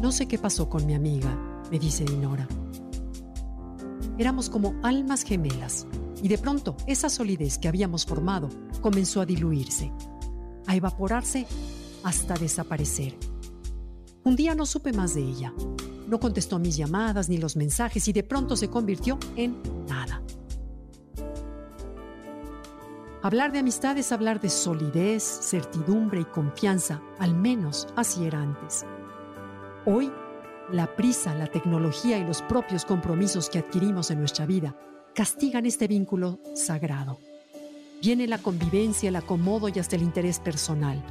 No sé qué pasó con mi amiga, me dice Dinora. Éramos como almas gemelas y de pronto esa solidez que habíamos formado comenzó a diluirse, a evaporarse hasta desaparecer. Un día no supe más de ella. No contestó mis llamadas ni los mensajes y de pronto se convirtió en nada. Hablar de amistad es hablar de solidez, certidumbre y confianza, al menos así era antes. Hoy, la prisa, la tecnología y los propios compromisos que adquirimos en nuestra vida castigan este vínculo sagrado. Viene la convivencia, el acomodo y hasta el interés personal.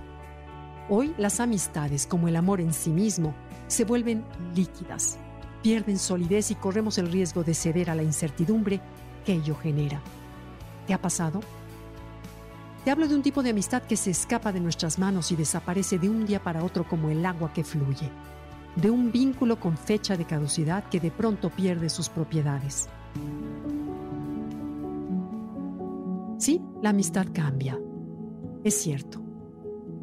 Hoy las amistades, como el amor en sí mismo, se vuelven líquidas, pierden solidez y corremos el riesgo de ceder a la incertidumbre que ello genera. ¿Te ha pasado? Te hablo de un tipo de amistad que se escapa de nuestras manos y desaparece de un día para otro como el agua que fluye de un vínculo con fecha de caducidad que de pronto pierde sus propiedades. Sí, la amistad cambia. Es cierto.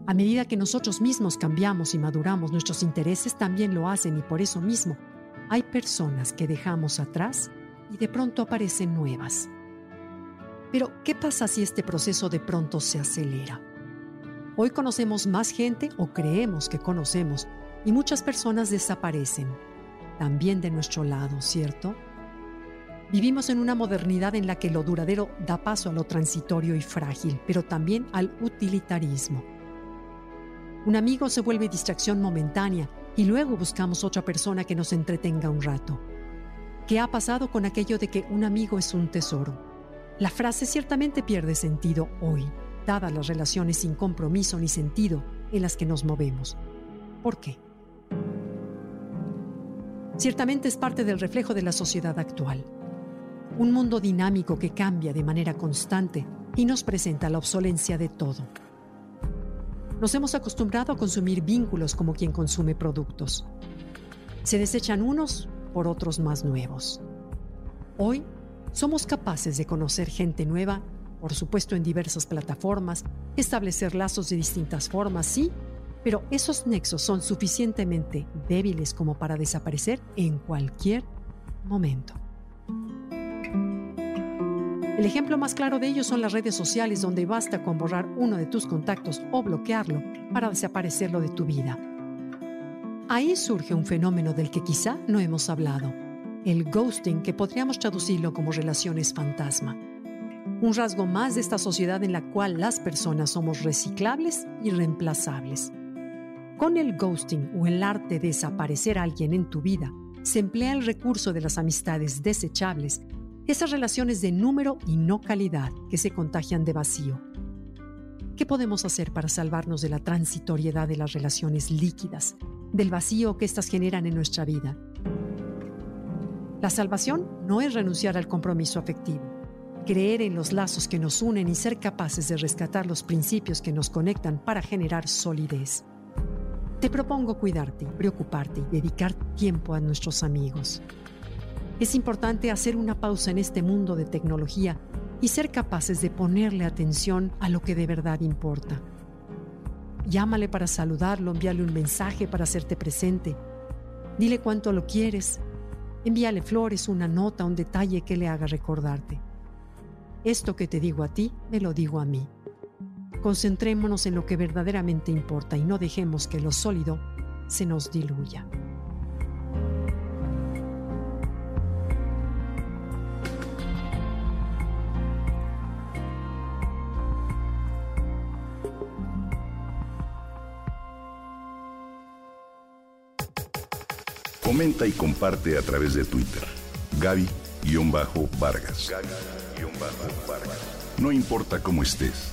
A medida que nosotros mismos cambiamos y maduramos, nuestros intereses también lo hacen y por eso mismo hay personas que dejamos atrás y de pronto aparecen nuevas. Pero, ¿qué pasa si este proceso de pronto se acelera? Hoy conocemos más gente o creemos que conocemos y muchas personas desaparecen, también de nuestro lado, ¿cierto? Vivimos en una modernidad en la que lo duradero da paso a lo transitorio y frágil, pero también al utilitarismo. Un amigo se vuelve distracción momentánea y luego buscamos otra persona que nos entretenga un rato. ¿Qué ha pasado con aquello de que un amigo es un tesoro? La frase ciertamente pierde sentido hoy, dadas las relaciones sin compromiso ni sentido en las que nos movemos. ¿Por qué? Ciertamente es parte del reflejo de la sociedad actual. Un mundo dinámico que cambia de manera constante y nos presenta la obsolencia de todo. Nos hemos acostumbrado a consumir vínculos como quien consume productos. Se desechan unos por otros más nuevos. Hoy somos capaces de conocer gente nueva, por supuesto en diversas plataformas, establecer lazos de distintas formas, sí, pero esos nexos son suficientemente débiles como para desaparecer en cualquier momento. El ejemplo más claro de ello son las redes sociales donde basta con borrar uno de tus contactos o bloquearlo para desaparecerlo de tu vida. Ahí surge un fenómeno del que quizá no hemos hablado, el ghosting que podríamos traducirlo como relaciones fantasma. Un rasgo más de esta sociedad en la cual las personas somos reciclables y reemplazables. Con el ghosting o el arte de desaparecer a alguien en tu vida, se emplea el recurso de las amistades desechables, esas relaciones de número y no calidad que se contagian de vacío. ¿Qué podemos hacer para salvarnos de la transitoriedad de las relaciones líquidas, del vacío que éstas generan en nuestra vida? La salvación no es renunciar al compromiso afectivo, creer en los lazos que nos unen y ser capaces de rescatar los principios que nos conectan para generar solidez. Te propongo cuidarte, preocuparte y dedicar tiempo a nuestros amigos. Es importante hacer una pausa en este mundo de tecnología y ser capaces de ponerle atención a lo que de verdad importa. Llámale para saludarlo, envíale un mensaje para hacerte presente. Dile cuánto lo quieres. Envíale flores, una nota, un detalle que le haga recordarte. Esto que te digo a ti, me lo digo a mí. Concentrémonos en lo que verdaderamente importa y no dejemos que lo sólido se nos diluya. Comenta y comparte a través de Twitter. Gaby-Vargas. No importa cómo estés,